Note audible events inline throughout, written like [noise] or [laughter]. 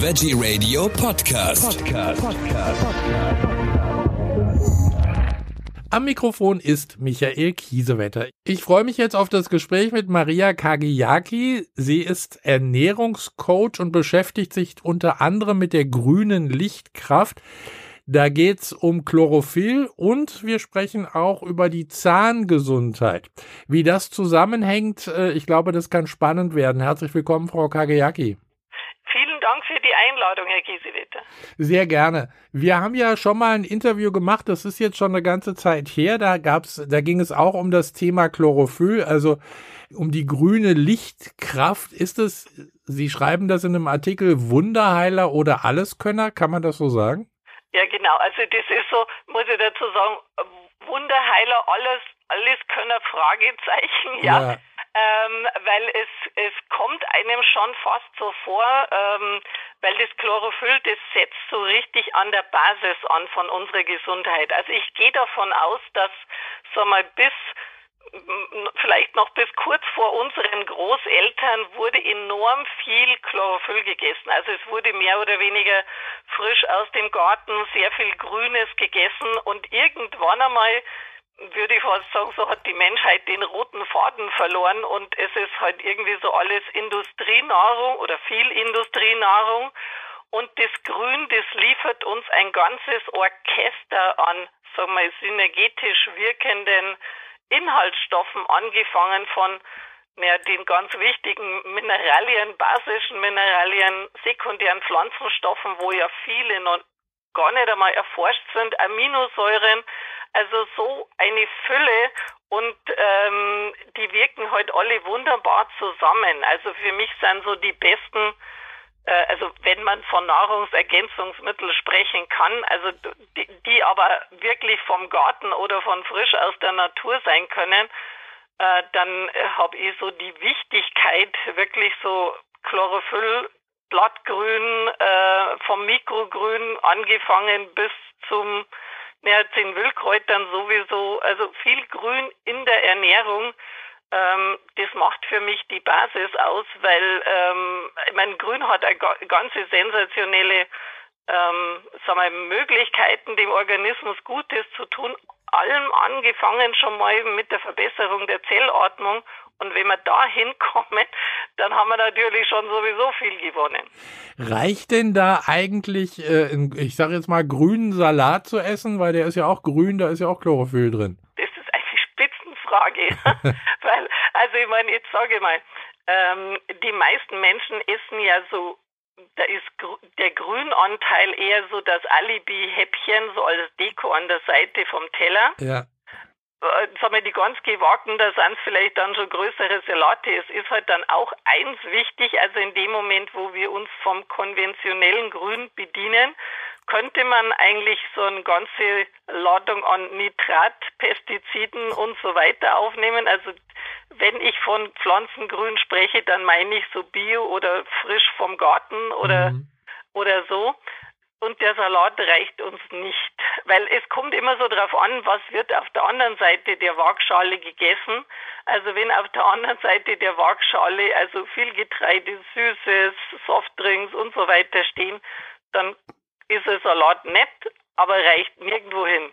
Veggie Radio Podcast. Podcast. Am Mikrofon ist Michael Kiesewetter. Ich freue mich jetzt auf das Gespräch mit Maria Kagiaki. Sie ist Ernährungscoach und beschäftigt sich unter anderem mit der grünen Lichtkraft. Da geht's um Chlorophyll und wir sprechen auch über die Zahngesundheit. Wie das zusammenhängt, äh, ich glaube, das kann spannend werden. Herzlich willkommen, Frau Kageyaki. Für die Einladung, Herr Giesewetter. Sehr gerne. Wir haben ja schon mal ein Interview gemacht, das ist jetzt schon eine ganze Zeit her. Da gab's, da ging es auch um das Thema Chlorophyll, also um die grüne Lichtkraft. Ist es, Sie schreiben das in einem Artikel Wunderheiler oder Alleskönner, kann man das so sagen? Ja, genau. Also das ist so, muss ich dazu sagen, Wunderheiler, alles, alles können Fragezeichen, ja. ja. Ähm, weil es, es kommt einem schon fast so vor, ähm, weil das Chlorophyll, das setzt so richtig an der Basis an von unserer Gesundheit. Also ich gehe davon aus, dass, sag mal, bis vielleicht noch bis kurz vor unseren Großeltern wurde enorm viel Chlorophyll gegessen. Also es wurde mehr oder weniger frisch aus dem Garten sehr viel Grünes gegessen und irgendwann einmal würde ich fast sagen, so hat die Menschheit den roten Faden verloren und es ist halt irgendwie so alles Industrienahrung oder viel Industrienahrung und das Grün, das liefert uns ein ganzes Orchester an, sagen wir, synergetisch wirkenden Inhaltsstoffen, angefangen von ja, den ganz wichtigen Mineralien, basischen Mineralien, sekundären Pflanzenstoffen, wo ja viele noch gar nicht einmal erforscht sind, Aminosäuren, also so eine Fülle und ähm, die wirken halt alle wunderbar zusammen. Also für mich sind so die besten äh, also wenn man von Nahrungsergänzungsmitteln sprechen kann, also die, die aber wirklich vom Garten oder von frisch aus der Natur sein können, äh, dann habe ich so die Wichtigkeit, wirklich so Chlorophyll, Blattgrün, äh, vom Mikrogrün angefangen bis zum ja, den Wildkräutern sowieso, also viel Grün in der Ernährung ähm, das macht für mich die Basis aus, weil ähm, ich meine, Grün hat eine ganze sensationelle ähm, sagen wir, Möglichkeiten, dem Organismus Gutes zu tun. Allem angefangen schon mal mit der Verbesserung der Zellordnung. Und wenn wir da [laughs] hinkommen, dann haben wir natürlich schon sowieso viel gewonnen. Reicht denn da eigentlich, äh, ich sage jetzt mal, grünen Salat zu essen, weil der ist ja auch grün, da ist ja auch Chlorophyll drin? Frage. [laughs] Weil, also ich meine, jetzt sage ich mal, ähm, die meisten Menschen essen ja so, da ist der Grünanteil eher so das Alibi-Häppchen, so als Deko an der Seite vom Teller. Ja. Äh, sagen wir, die ganz gewagten, da sind vielleicht dann schon größere Salate. Es ist halt dann auch eins wichtig, also in dem Moment, wo wir uns vom konventionellen Grün bedienen, könnte man eigentlich so eine ganze Ladung an Nitrat, Pestiziden und so weiter aufnehmen. Also wenn ich von Pflanzengrün spreche, dann meine ich so bio oder frisch vom Garten oder, mhm. oder so. Und der Salat reicht uns nicht, weil es kommt immer so drauf an, was wird auf der anderen Seite der Waagschale gegessen. Also wenn auf der anderen Seite der Waagschale also viel Getreide, Süßes, Softdrinks und so weiter stehen, dann ist der Salat nett, aber reicht nirgendwo hin.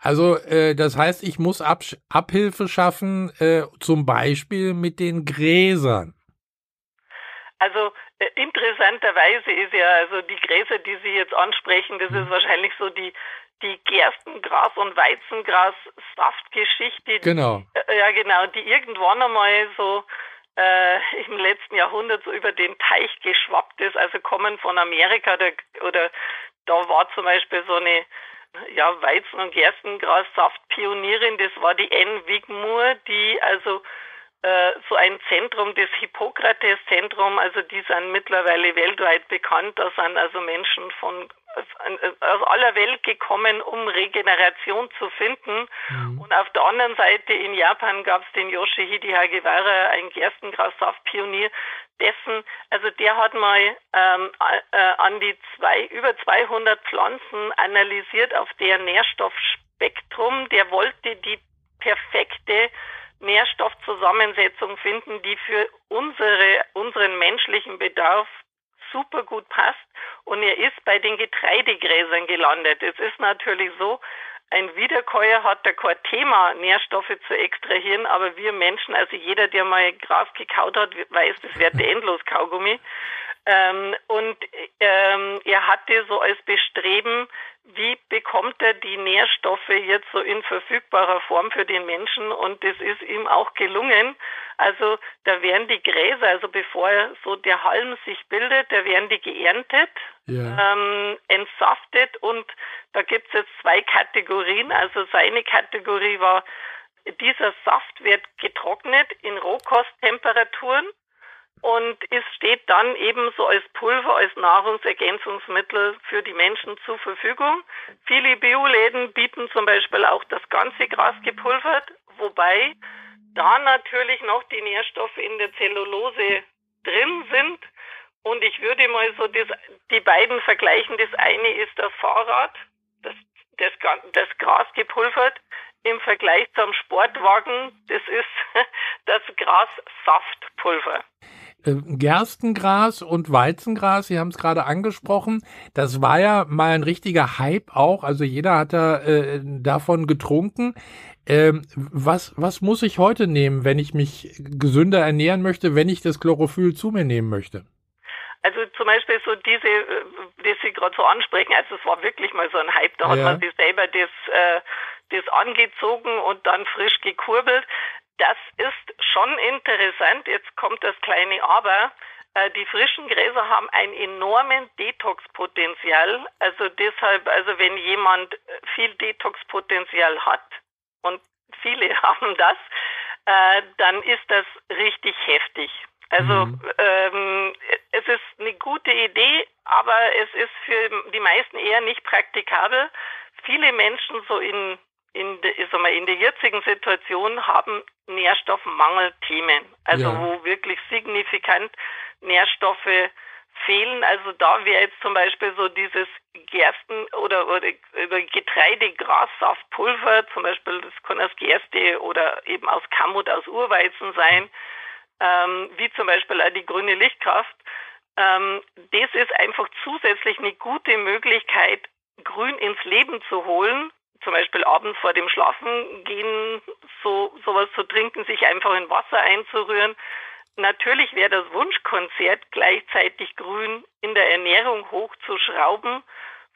Also äh, das heißt, ich muss Ab Abhilfe schaffen, äh, zum Beispiel mit den Gräsern. Also äh, interessanterweise ist ja also die Gräser, die Sie jetzt ansprechen, das ist mhm. wahrscheinlich so die die Gerstengras und Weizengras Saftgeschichte. Genau. Die, äh, ja genau, die irgendwann einmal so äh, im letzten Jahrhundert so über den Teich geschwappt ist, also kommen von Amerika oder, oder da war zum Beispiel so eine ja, Weizen- und Gerstengras-Saftpionierin, das war die Anne Wigmore, die also äh, so ein Zentrum, das Hippokrates-Zentrum, also die sind mittlerweile weltweit bekannt. Da sind also Menschen von aus aller Welt gekommen, um Regeneration zu finden. Mhm. Und auf der anderen Seite in Japan gab es den Yoshihide Hagewara, ein Gerstengrassaftpionier, dessen, also der hat mal ähm, äh, an die zwei, über 200 Pflanzen analysiert auf der Nährstoffspektrum. Der wollte die perfekte Nährstoffzusammensetzung finden, die für unsere, unseren menschlichen Bedarf super gut passt. Und er ist bei den Getreidegräsern gelandet. Es ist natürlich so, ein Wiederkäuer hat da kein Thema, Nährstoffe zu extrahieren, aber wir Menschen, also jeder, der mal Gras gekaut hat, weiß, das wird [laughs] endlos Kaugummi. Ähm, und ähm, er hatte so als Bestreben, wie bekommt er die Nährstoffe jetzt so in verfügbarer Form für den Menschen und das ist ihm auch gelungen. Also da werden die Gräser, also bevor so der Halm sich bildet, da werden die geerntet, ja. ähm, entsaftet und da gibt es jetzt zwei Kategorien. Also seine Kategorie war, dieser Saft wird getrocknet in Rohkosttemperaturen und es steht dann ebenso als Pulver, als Nahrungsergänzungsmittel für die Menschen zur Verfügung. Viele Bioläden bieten zum Beispiel auch das ganze Gras gepulvert, wobei da natürlich noch die Nährstoffe in der Zellulose drin sind. Und ich würde mal so das, die beiden vergleichen. Das eine ist das Fahrrad, das, das, das Gras gepulvert im Vergleich zum Sportwagen. Das ist [laughs] das Grassaftpulver. Äh, Gerstengras und Weizengras, Sie haben es gerade angesprochen, das war ja mal ein richtiger Hype auch, also jeder hat da äh, davon getrunken. Ähm, was, was muss ich heute nehmen, wenn ich mich gesünder ernähren möchte, wenn ich das Chlorophyll zu mir nehmen möchte? Also zum Beispiel so diese, äh, die Sie gerade so ansprechen, also es war wirklich mal so ein Hype, da hat man sich selber das, äh, das angezogen und dann frisch gekurbelt. Das ist schon interessant. Jetzt kommt das kleine Aber. Äh, die frischen Gräser haben ein enormen Detox-Potenzial. Also deshalb, also wenn jemand viel Detox-Potenzial hat und viele [laughs] haben das, äh, dann ist das richtig heftig. Also mhm. ähm, es ist eine gute Idee, aber es ist für die meisten eher nicht praktikabel. Viele Menschen so in in, de, sag mal, in der jetzigen Situation haben Nährstoffmangelthemen, also ja. wo wirklich signifikant Nährstoffe fehlen. Also da wäre jetzt zum Beispiel so dieses Gersten oder, oder, oder Getreidegrassaftpulver, zum Beispiel das kann aus Gerste oder eben aus Kamut, aus Urweizen sein, ähm, wie zum Beispiel auch die grüne Lichtkraft. Ähm, das ist einfach zusätzlich eine gute Möglichkeit, Grün ins Leben zu holen zum Beispiel abends vor dem Schlafen gehen, so sowas zu trinken, sich einfach in Wasser einzurühren. Natürlich wäre das Wunschkonzert gleichzeitig grün in der Ernährung hochzuschrauben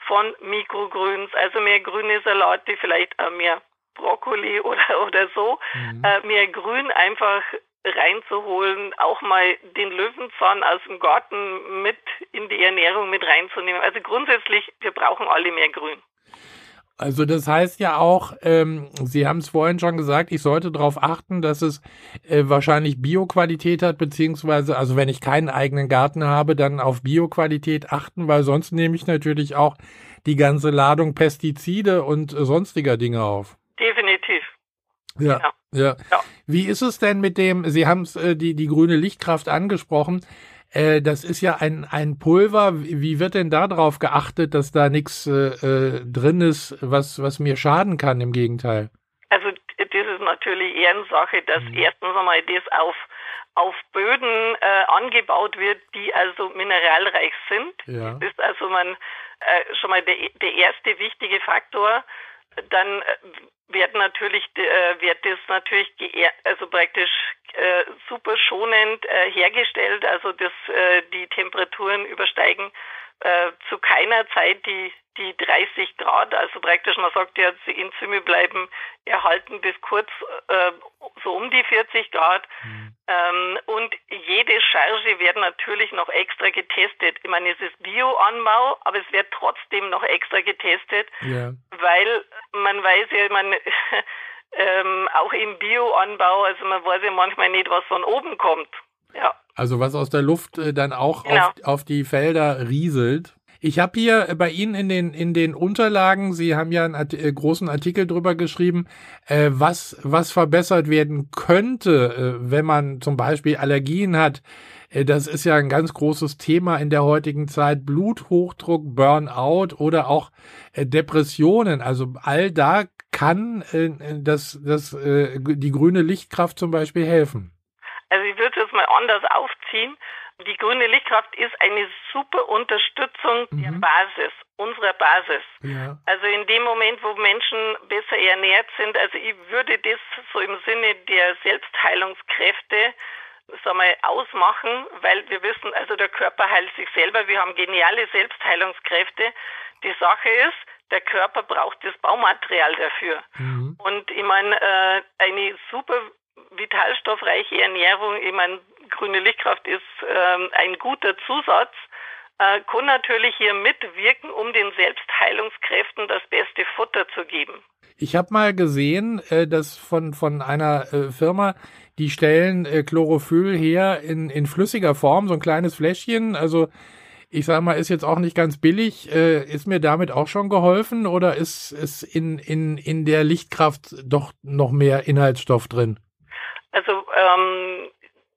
von Mikrogrüns, also mehr grüne Salate, vielleicht auch mehr Brokkoli [laughs] oder, oder so, mhm. äh, mehr Grün einfach reinzuholen, auch mal den Löwenzahn aus dem Garten mit in die Ernährung mit reinzunehmen. Also grundsätzlich, wir brauchen alle mehr Grün. Also das heißt ja auch, ähm, Sie haben es vorhin schon gesagt, ich sollte darauf achten, dass es äh, wahrscheinlich Bioqualität hat, beziehungsweise, also wenn ich keinen eigenen Garten habe, dann auf Bioqualität achten, weil sonst nehme ich natürlich auch die ganze Ladung Pestizide und äh, sonstiger Dinge auf. Definitiv. Ja, ja, ja. ja. Wie ist es denn mit dem, Sie haben es äh, die, die grüne Lichtkraft angesprochen, äh, das ist ja ein, ein Pulver. Wie wird denn da drauf geachtet, dass da nichts äh, äh, drin ist, was, was mir schaden kann, im Gegenteil? Also das ist natürlich Ehrensache, dass mhm. erstens einmal das auf, auf Böden äh, angebaut wird, die also mineralreich sind. Ja. Das ist also man äh, schon mal der, der erste wichtige Faktor. Dann äh, wird natürlich äh, wird das natürlich also praktisch äh, super schonend äh, hergestellt, also dass äh, die Temperaturen übersteigen äh, zu keiner Zeit die die 30 Grad, also praktisch man sagt ja, die Enzyme bleiben erhalten bis kurz äh, so um die 40 Grad mhm. ähm, und jede Charge wird natürlich noch extra getestet. Ich meine, es ist Bioanbau, aber es wird trotzdem noch extra getestet, ja. weil man weiß ja, man [laughs] ähm, auch im Bioanbau, also man weiß ja manchmal nicht, was von oben kommt. Ja. Also was aus der Luft äh, dann auch genau. auf, auf die Felder rieselt. Ich habe hier bei Ihnen in den in den Unterlagen, Sie haben ja einen Art äh, großen Artikel drüber geschrieben, äh, was was verbessert werden könnte, äh, wenn man zum Beispiel Allergien hat. Äh, das ist ja ein ganz großes Thema in der heutigen Zeit. Bluthochdruck, Burnout oder auch äh, Depressionen. Also all da kann äh, das das die grüne Lichtkraft zum Beispiel helfen. Also ich würde es mal anders aufziehen Die grüne Lichtkraft ist eine super Unterstützung mhm. der Basis, unserer Basis. Ja. Also in dem Moment, wo Menschen besser ernährt sind, also ich würde das so im Sinne der Selbstheilungskräfte sag mal, ausmachen, weil wir wissen, also der Körper heilt sich selber. Wir haben geniale Selbstheilungskräfte. Die Sache ist, der Körper braucht das Baumaterial dafür. Mhm. Und ich meine, äh, eine super vitalstoffreiche Ernährung, ich meine, grüne Lichtkraft ist äh, ein guter Zusatz, äh, kann natürlich hier mitwirken, um den Selbstheilungskräften das beste Futter zu geben. Ich habe mal gesehen, äh, dass von, von einer äh, Firma, die stellen äh, Chlorophyll her in, in flüssiger Form, so ein kleines Fläschchen. Also ich sage mal, ist jetzt auch nicht ganz billig. Äh, ist mir damit auch schon geholfen oder ist, ist in, in, in der Lichtkraft doch noch mehr Inhaltsstoff drin? Also ähm,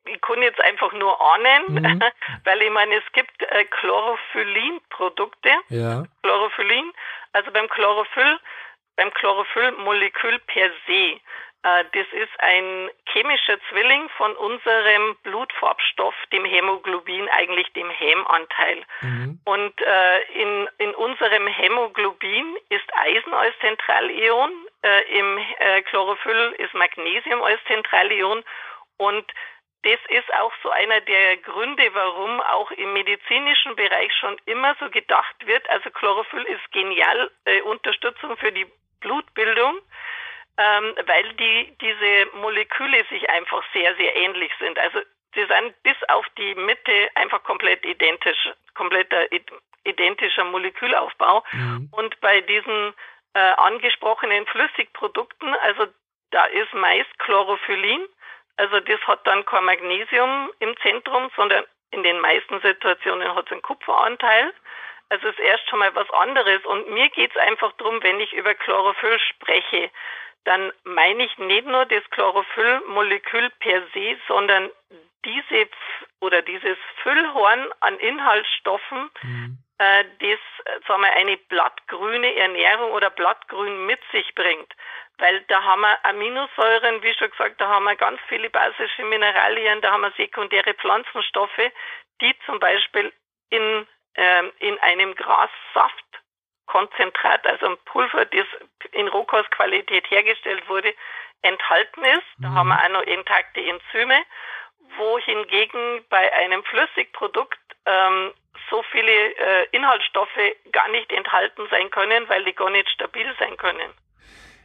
ich kann jetzt einfach nur ahnen, mhm. [laughs] weil ich meine, es gibt äh, Chlorophyllin-Produkte. Ja. Chlorophyllin, also beim Chlorophyll, beim Chlorophyllmolekül per se äh, das ist ein chemischer Zwilling von unserem Blutfarbstoff, dem Hämoglobin, eigentlich dem Hämanteil. Mhm. Und äh, in, in unserem Hämoglobin ist Eisen als Zentralion, äh, im äh, Chlorophyll ist Magnesium als Zentralion und das ist auch so einer der Gründe, warum auch im medizinischen Bereich schon immer so gedacht wird. Also Chlorophyll ist genial äh, Unterstützung für die Blutbildung ähm, weil die, diese Moleküle sich einfach sehr, sehr ähnlich sind. Also sie sind bis auf die Mitte einfach komplett identisch, kompletter identischer Molekülaufbau. Mhm. Und bei diesen äh, angesprochenen Flüssigprodukten, also da ist meist Chlorophyllin, also das hat dann kein Magnesium im Zentrum, sondern in den meisten Situationen hat es einen Kupferanteil. Also ist erst schon mal was anderes. Und mir geht es einfach darum, wenn ich über Chlorophyll spreche, dann meine ich nicht nur das Chlorophyllmolekül per se, sondern diese oder dieses Füllhorn an Inhaltsstoffen, mhm. Äh, das sagen wir, eine blattgrüne Ernährung oder blattgrün mit sich bringt. Weil da haben wir Aminosäuren, wie schon gesagt, da haben wir ganz viele basische Mineralien, da haben wir sekundäre Pflanzenstoffe, die zum Beispiel in, äh, in einem Grassaft Konzentrat, also ein Pulver, das in Rohkostqualität hergestellt wurde, enthalten ist. Da mhm. haben wir auch noch intakte Enzyme, wohingegen bei einem Flüssigprodukt ähm, so viele äh, Inhaltsstoffe gar nicht enthalten sein können, weil die gar nicht stabil sein können.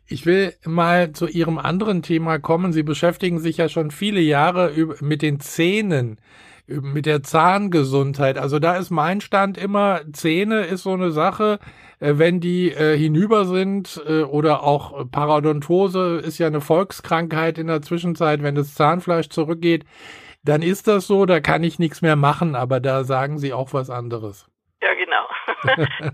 Ich will mal zu Ihrem anderen Thema kommen. Sie beschäftigen sich ja schon viele Jahre mit den Zähnen mit der Zahngesundheit. Also da ist mein Stand immer, Zähne ist so eine Sache, äh, wenn die äh, hinüber sind äh, oder auch Parodontose ist ja eine Volkskrankheit in der Zwischenzeit, wenn das Zahnfleisch zurückgeht, dann ist das so, da kann ich nichts mehr machen, aber da sagen Sie auch was anderes. Ja, genau. [laughs]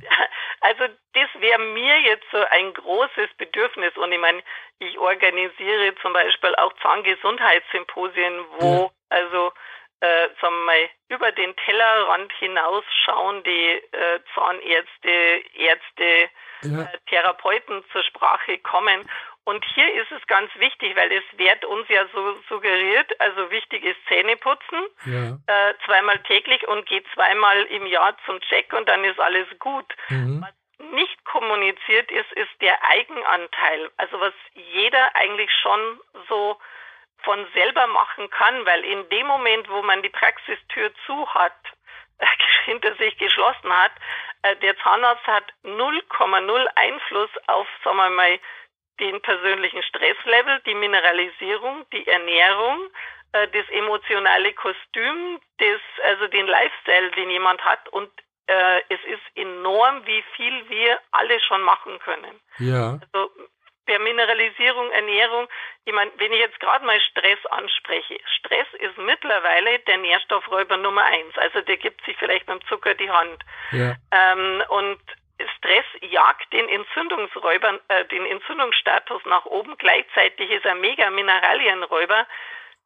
also das wäre mir jetzt so ein großes Bedürfnis und ich meine, ich organisiere zum Beispiel auch Zahngesundheitssymposien, wo ja. also äh, sagen wir mal, über den Tellerrand hinaus schauen die äh, Zahnärzte, Ärzte, ja. äh, Therapeuten zur Sprache kommen. Und hier ist es ganz wichtig, weil es wird uns ja so suggeriert, also wichtig ist Zähneputzen, ja. äh, zweimal täglich und geht zweimal im Jahr zum Check und dann ist alles gut. Mhm. Was nicht kommuniziert ist, ist der Eigenanteil. Also was jeder eigentlich schon so von selber machen kann, weil in dem Moment, wo man die Praxistür zu hat, [laughs] hinter sich geschlossen hat, äh, der Zahnarzt hat 0,0 Einfluss auf, sagen wir mal, den persönlichen Stresslevel, die Mineralisierung, die Ernährung, äh, das emotionale Kostüm, das, also den Lifestyle, den jemand hat und äh, es ist enorm, wie viel wir alle schon machen können. Ja. Also per Mineralisierung, Ernährung. Ich meine, wenn ich jetzt gerade mal Stress anspreche, Stress ist mittlerweile der Nährstoffräuber Nummer eins. Also der gibt sich vielleicht beim Zucker die Hand. Ja. Ähm, und Stress jagt den Entzündungsräubern, äh, den Entzündungsstatus nach oben. Gleichzeitig ist er mega Mineralienräuber.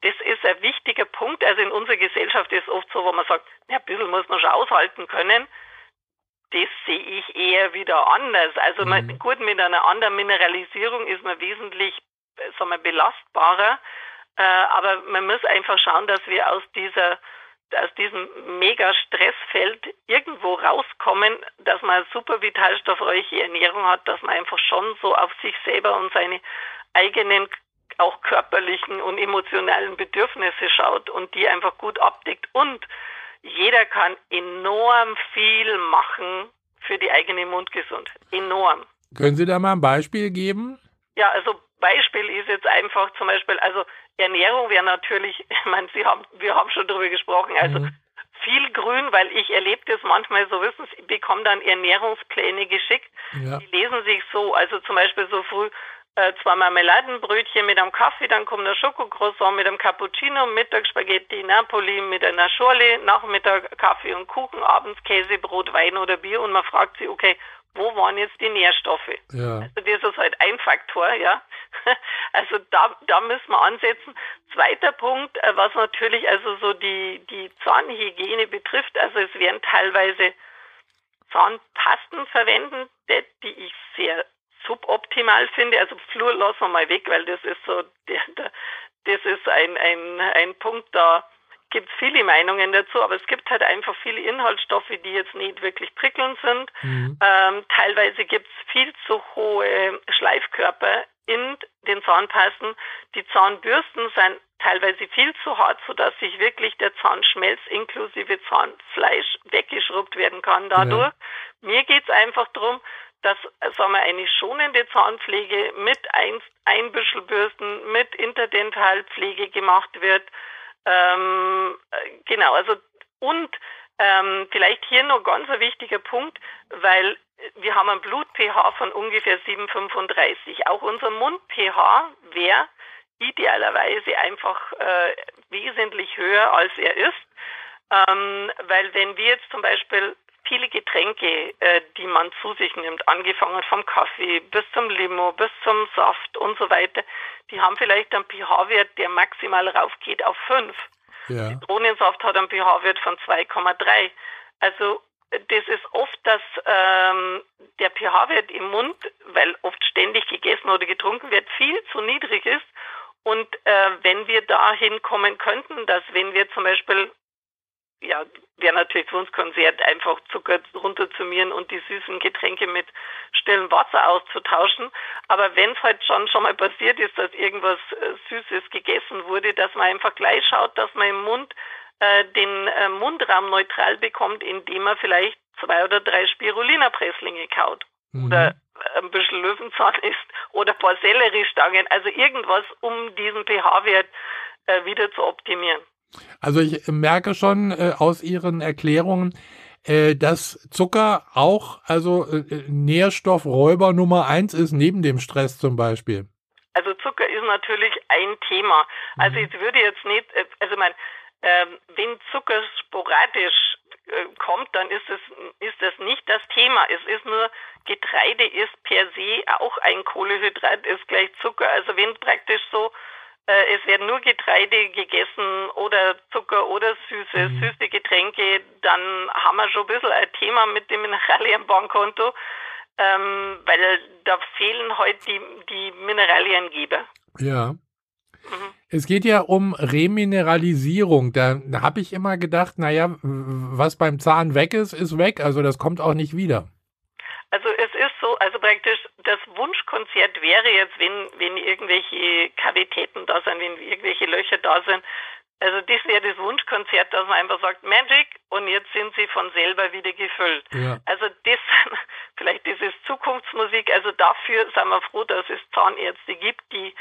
Das ist ein wichtiger Punkt. Also in unserer Gesellschaft ist es oft so, wo man sagt, ja, ein bisschen muss man schon aushalten können das sehe ich eher wieder anders. Also mhm. man, gut, mit einer anderen Mineralisierung ist man wesentlich sagen wir, belastbarer, äh, aber man muss einfach schauen, dass wir aus dieser aus diesem mega Stressfeld irgendwo rauskommen, dass man super vitalstoffreiche Ernährung hat, dass man einfach schon so auf sich selber und seine eigenen auch körperlichen und emotionalen Bedürfnisse schaut und die einfach gut abdeckt. Und jeder kann enorm viel machen für die eigene Mundgesundheit. Enorm. Können Sie da mal ein Beispiel geben? Ja, also Beispiel ist jetzt einfach zum Beispiel, also Ernährung wäre natürlich, [laughs] ich meine, Sie haben, wir haben schon darüber gesprochen, also mhm. viel Grün, weil ich erlebe das manchmal so, wissen Sie, ich bekomme dann Ernährungspläne geschickt, ja. die lesen sich so, also zum Beispiel so früh äh, zwei Marmeladenbrötchen mit einem Kaffee, dann kommt der Schokocroissant mit einem Cappuccino, Mittag Spaghetti Napoli mit einer Schorle, Nachmittag Kaffee und Kuchen, abends Käse, Brot, Wein oder Bier und man fragt sich, okay, wo waren jetzt die Nährstoffe? Ja. Also das ist halt ein Faktor, ja. [laughs] Also da, da müssen wir ansetzen. Zweiter Punkt, äh, was natürlich also so die, die Zahnhygiene betrifft, also es werden teilweise Zahnpasten verwendet, die ich sehr suboptimal finde. Also Flur lassen wir mal weg, weil das ist so, das ist ein, ein, ein Punkt, da gibt es viele Meinungen dazu, aber es gibt halt einfach viele Inhaltsstoffe, die jetzt nicht wirklich prickelnd sind. Mhm. Ähm, teilweise gibt es viel zu hohe Schleifkörper in den Zahnpasten. Die Zahnbürsten sind teilweise viel zu hart, sodass sich wirklich der Zahnschmelz inklusive Zahnfleisch weggeschrubbt werden kann dadurch. Ja. Mir geht es einfach darum, dass sagen wir, eine schonende Zahnpflege mit ein, Einbüschelbürsten, mit Interdentalpflege gemacht wird. Ähm, genau, also und ähm, vielleicht hier noch ganz ein wichtiger Punkt, weil wir haben ein Blut-pH von ungefähr 7,35. Auch unser Mund-pH wäre idealerweise einfach äh, wesentlich höher, als er ist. Ähm, weil wenn wir jetzt zum Beispiel viele Getränke, äh, die man zu sich nimmt, angefangen vom Kaffee bis zum Limo, bis zum Saft und so weiter, die haben vielleicht einen pH-Wert, der maximal raufgeht auf 5. Ja. Zitronensaft hat einen pH-Wert von 2,3. Also das ist oft, dass ähm, der pH-Wert im Mund, weil oft ständig gegessen oder getrunken wird, viel zu niedrig ist. Und äh, wenn wir dahin kommen könnten, dass wenn wir zum Beispiel ja, wäre natürlich für uns Konzert, einfach Zucker runterzumieren und die süßen Getränke mit stillem Wasser auszutauschen. Aber wenn es halt schon schon mal passiert ist, dass irgendwas äh, Süßes gegessen wurde, dass man einfach gleich schaut, dass man im Mund äh, den äh, Mundraum neutral bekommt, indem man vielleicht zwei oder drei Spirulina-Presslinge kaut. Mhm. Oder ein bisschen Löwenzahn isst oder ein paar Selleriestangen. Also irgendwas, um diesen pH-Wert äh, wieder zu optimieren. Also ich merke schon äh, aus Ihren Erklärungen, äh, dass Zucker auch also äh, Nährstoffräuber Nummer eins ist, neben dem Stress zum Beispiel. Also Zucker ist natürlich ein Thema. Also mhm. ich würde jetzt nicht, äh, also mein, ähm, wenn Zucker sporadisch äh, kommt, dann ist es ist das nicht das Thema. Es ist nur Getreide ist per se auch ein Kohlehydrat, ist gleich Zucker. Also wenn praktisch so äh, es werden nur Getreide gegessen oder Zucker oder süße, mhm. süße Getränke, dann haben wir schon ein bisschen ein Thema mit dem Mineralienbankkonto, ähm, weil da fehlen heute halt die, die Mineraliengeber. Ja. Mhm. Es geht ja um Remineralisierung. Da, da habe ich immer gedacht, naja, was beim Zahn weg ist, ist weg. Also das kommt auch nicht wieder. Also so, also praktisch das Wunschkonzert wäre jetzt, wenn, wenn irgendwelche Kavitäten da sind, wenn irgendwelche Löcher da sind. Also das wäre das Wunschkonzert, dass man einfach sagt, Magic und jetzt sind sie von selber wieder gefüllt. Ja. Also das [laughs] vielleicht das ist Zukunftsmusik. Also dafür sind wir froh, dass es Zahnärzte gibt, die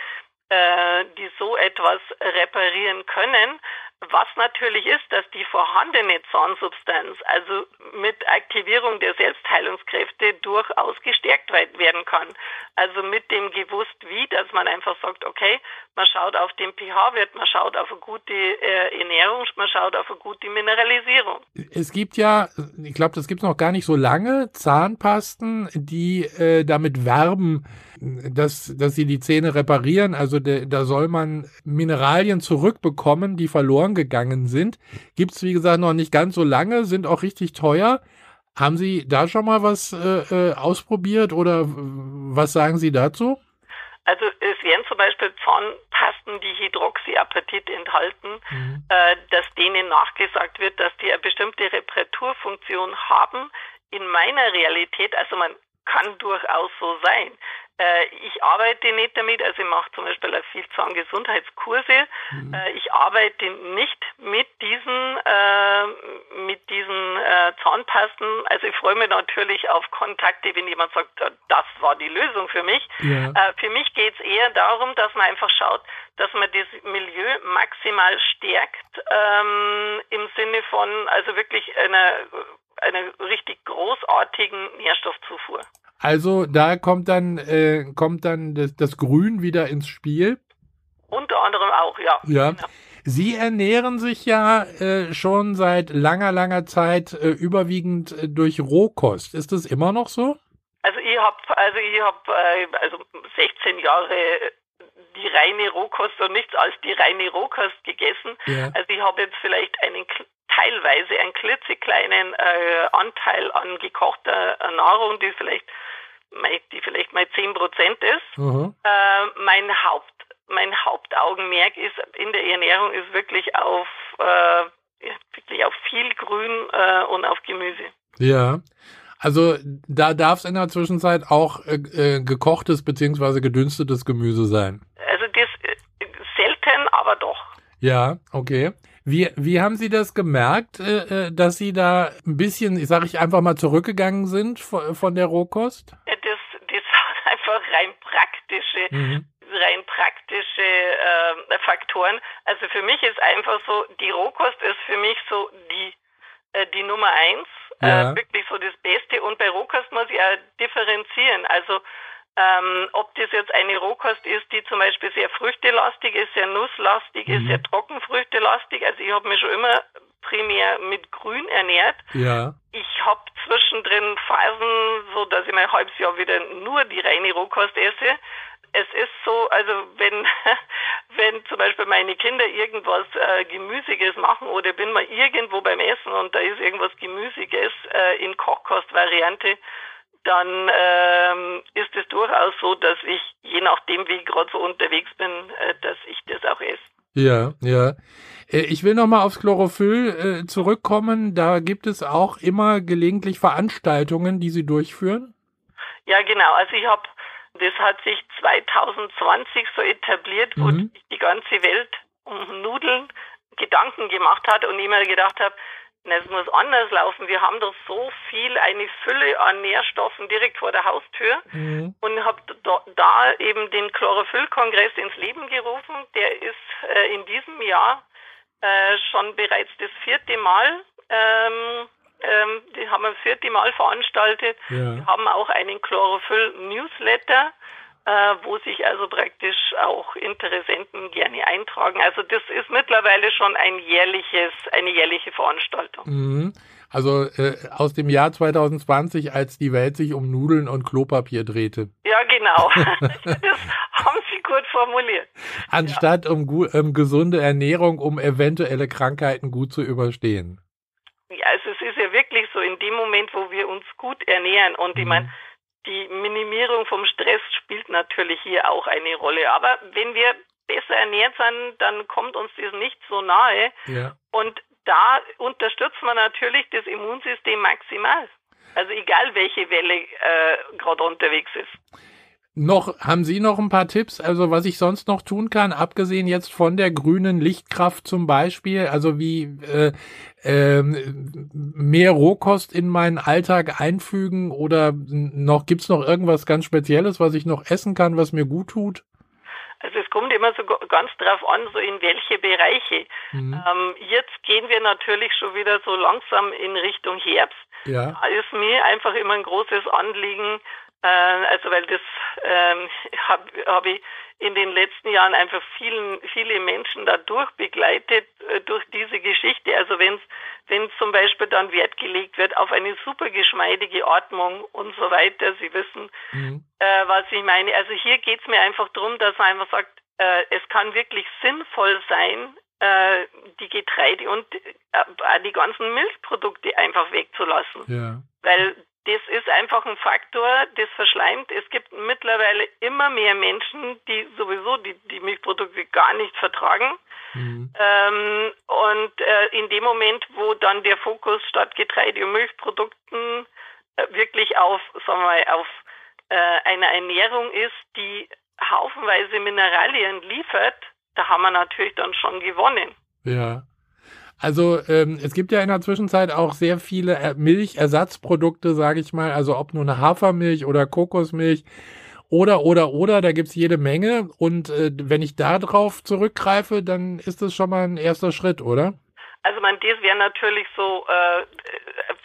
äh, die so etwas reparieren können. Was natürlich ist, dass die vorhandene Zahnsubstanz, also mit Aktivierung der Selbstheilungskräfte, durchaus gestärkt werden kann. Also mit dem gewusst wie, dass man einfach sagt, okay, man schaut auf den pH-Wert, man schaut auf eine gute äh, Ernährung, man schaut auf eine gute Mineralisierung. Es gibt ja, ich glaube, das gibt es noch gar nicht so lange, Zahnpasten, die äh, damit werben, dass, dass sie die Zähne reparieren. Also de, da soll man Mineralien zurückbekommen, die verloren gegangen sind. Gibt es, wie gesagt, noch nicht ganz so lange, sind auch richtig teuer. Haben Sie da schon mal was äh, äh, ausprobiert oder was sagen Sie dazu? Also es wären zum Beispiel Zahnpasten, die Hydroxyapatit enthalten, mhm. äh, dass denen nachgesagt wird, dass die eine bestimmte Reparaturfunktion haben. In meiner Realität, also man kann durchaus so sein. Äh, ich arbeite nicht damit, also ich mache zum Beispiel auch viel Zahngesundheitskurse. Mhm. Äh, ich arbeite nicht mit diesen, äh, mit diesen äh, Zahnpasten. Also ich freue mich natürlich auf Kontakte, wenn jemand sagt, äh, das war die Lösung für mich. Ja. Äh, für mich geht es eher darum, dass man einfach schaut, dass man das Milieu maximal stärkt, ähm, im Sinne von also wirklich einer einer richtig großartigen Nährstoffzufuhr. Also da kommt dann, äh, kommt dann das, das Grün wieder ins Spiel. Unter anderem auch, ja. Ja. Sie ernähren sich ja äh, schon seit langer, langer Zeit äh, überwiegend äh, durch Rohkost. Ist das immer noch so? Also ich habe also ich habe äh, also 16 Jahre die reine Rohkost und nichts als die reine Rohkost gegessen. Ja. Also ich habe jetzt vielleicht einen teilweise einen klitzekleinen äh, Anteil an gekochter Nahrung, die vielleicht die vielleicht mal 10 Prozent ist. Mhm. Äh, mein Haupt mein Hauptaugenmerk ist in der Ernährung ist wirklich auf äh, wirklich auf viel Grün äh, und auf Gemüse. Ja. Also da darf es in der Zwischenzeit auch äh, äh gekochtes bzw. gedünstetes Gemüse sein. Also das äh, selten, aber doch. Ja, okay. Wie, wie haben Sie das gemerkt, äh, dass Sie da ein bisschen, sage ich einfach mal, zurückgegangen sind von, der Rohkost? Das, das hat einfach rein praktische, mhm. rein praktische äh, Faktoren. Also für mich ist einfach so, die Rohkost ist für mich so die, äh, die Nummer eins. Äh, ja. Äh, wirklich so das Beste. Und bei Rohkost muss ich auch differenzieren. Also ähm, ob das jetzt eine Rohkost ist, die zum Beispiel sehr früchtelastig ist, sehr nusslastig mhm. ist, sehr trockenfrüchtelastig. Also ich habe mich schon immer primär mit Grün ernährt. Ja. Ich habe zwischendrin Phasen, so dass ich mein halbes Jahr wieder nur die reine Rohkost esse. Es ist so, also wenn, [laughs] wenn zum Beispiel meine Kinder irgendwas äh, Gemüsiges machen oder bin mal irgendwo beim Essen und da ist irgendwas Gemüsiges äh, in Kochkostvariante, dann ähm, ist es durchaus so, dass ich, je nachdem, wie ich gerade so unterwegs bin, äh, dass ich das auch esse. Ja, ja. Äh, ich will nochmal aufs Chlorophyll äh, zurückkommen. Da gibt es auch immer gelegentlich Veranstaltungen, die Sie durchführen? Ja, genau. Also ich habe, das hat sich 2020 so etabliert, wo mhm. die ganze Welt um Nudeln Gedanken gemacht hat und immer gedacht habe, es muss anders laufen. Wir haben doch so viel, eine Fülle an Nährstoffen direkt vor der Haustür mhm. und habe da, da, eben den Chlorophyll-Kongress ins Leben gerufen. Der ist äh, in diesem Jahr äh, schon bereits das vierte Mal. Ähm, ähm, die haben wir das vierte Mal veranstaltet. Ja. Wir haben auch einen Chlorophyll-Newsletter wo sich also praktisch auch Interessenten gerne eintragen. Also das ist mittlerweile schon ein jährliches, eine jährliche Veranstaltung. Mhm. Also äh, aus dem Jahr 2020, als die Welt sich um Nudeln und Klopapier drehte. Ja, genau. [laughs] das haben Sie gut formuliert. Anstatt ja. um, um gesunde Ernährung, um eventuelle Krankheiten gut zu überstehen. Ja, also es ist ja wirklich so, in dem Moment, wo wir uns gut ernähren und mhm. ich meine, die Minimierung vom Stress spielt natürlich hier auch eine Rolle. Aber wenn wir besser ernährt sind, dann kommt uns das nicht so nahe. Ja. Und da unterstützt man natürlich das Immunsystem maximal. Also egal welche Welle äh, gerade unterwegs ist. Noch, haben Sie noch ein paar Tipps, also was ich sonst noch tun kann, abgesehen jetzt von der grünen Lichtkraft zum Beispiel, also wie äh, äh, mehr Rohkost in meinen Alltag einfügen oder noch gibt's noch irgendwas ganz Spezielles, was ich noch essen kann, was mir gut tut? Also es kommt immer so ganz drauf an, so in welche Bereiche. Mhm. Ähm, jetzt gehen wir natürlich schon wieder so langsam in Richtung Herbst. Ja. Da ist mir einfach immer ein großes Anliegen, also weil das ähm, habe hab ich in den letzten Jahren einfach vielen, viele Menschen dadurch begleitet äh, durch diese Geschichte. Also wenn wenn zum Beispiel dann Wert gelegt wird auf eine super geschmeidige Atmung und so weiter, Sie wissen, mhm. äh, was ich meine. Also hier geht es mir einfach darum, dass man einfach sagt, äh, es kann wirklich sinnvoll sein, äh, die Getreide und äh, die ganzen Milchprodukte einfach wegzulassen. Ja. Weil das einfach ein Faktor, das verschleimt. Es gibt mittlerweile immer mehr Menschen, die sowieso die, die Milchprodukte gar nicht vertragen. Mhm. Ähm, und äh, in dem Moment, wo dann der Fokus statt Getreide und Milchprodukten äh, wirklich auf, sagen wir mal, auf äh, eine Ernährung ist, die haufenweise Mineralien liefert, da haben wir natürlich dann schon gewonnen. Ja. Also ähm, es gibt ja in der Zwischenzeit auch sehr viele äh, Milchersatzprodukte, sage ich mal, also ob nur eine Hafermilch oder Kokosmilch oder, oder, oder, da gibt's jede Menge. Und äh, wenn ich da drauf zurückgreife, dann ist das schon mal ein erster Schritt, oder? Also man, das wäre natürlich so äh,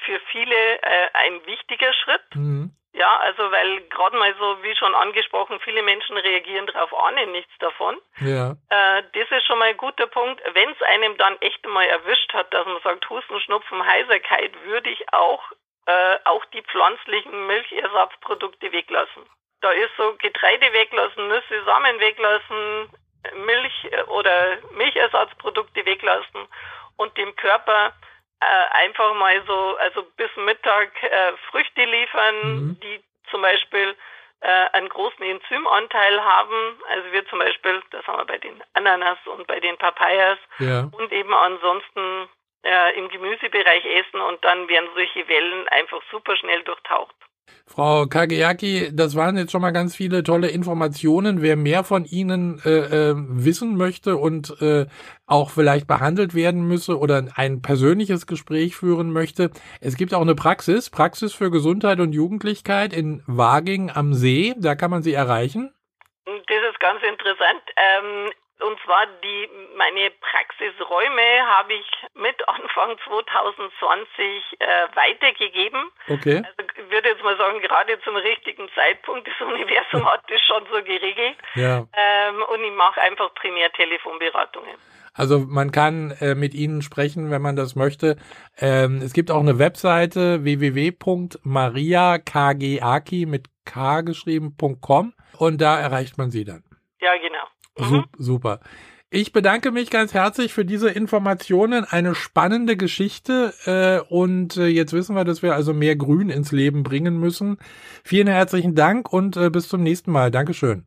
für viele äh, ein wichtiger Schritt. Mhm. Ja, also weil gerade mal so, wie schon angesprochen, viele Menschen reagieren darauf, ahnen nichts davon. Ja. Äh, das ist schon mal ein guter Punkt. Wenn es einem dann echt mal erwischt hat, dass man sagt, Husten, Schnupfen, Heiserkeit, würde ich auch, äh, auch die pflanzlichen Milchersatzprodukte weglassen. Da ist so Getreide weglassen, Nüsse, Samen weglassen, Milch äh, oder Milchersatzprodukte weglassen und dem Körper äh, einfach mal so, also bis Mittag äh, Früchte liefern, mhm. die zum Beispiel äh, einen großen Enzymanteil haben. Also wir zum Beispiel, das haben wir bei den Ananas und bei den Papayas ja. und eben ansonsten äh, im Gemüsebereich essen und dann werden solche Wellen einfach super schnell durchtaucht. Frau Kageaki, das waren jetzt schon mal ganz viele tolle Informationen. Wer mehr von Ihnen äh, äh, wissen möchte und äh, auch vielleicht behandelt werden müsse oder ein persönliches Gespräch führen möchte, es gibt auch eine Praxis, Praxis für Gesundheit und Jugendlichkeit in Waging am See. Da kann man Sie erreichen. Das ist ganz interessant. Ähm, und zwar die, meine Praxisräume habe ich mit Anfang 2020 äh, weitergegeben. Okay. Also ich würde jetzt mal sagen, gerade zum richtigen Zeitpunkt. Das Universum hat das schon so geregelt. Ja. Ähm, und ich mache einfach primär Telefonberatungen. Also man kann äh, mit Ihnen sprechen, wenn man das möchte. Ähm, es gibt auch eine Webseite www.mariakgaki mit k geschrieben.com und da erreicht man Sie dann. Ja, genau. Mhm. Super. Ich bedanke mich ganz herzlich für diese Informationen. Eine spannende Geschichte. Äh, und äh, jetzt wissen wir, dass wir also mehr Grün ins Leben bringen müssen. Vielen herzlichen Dank und äh, bis zum nächsten Mal. Dankeschön.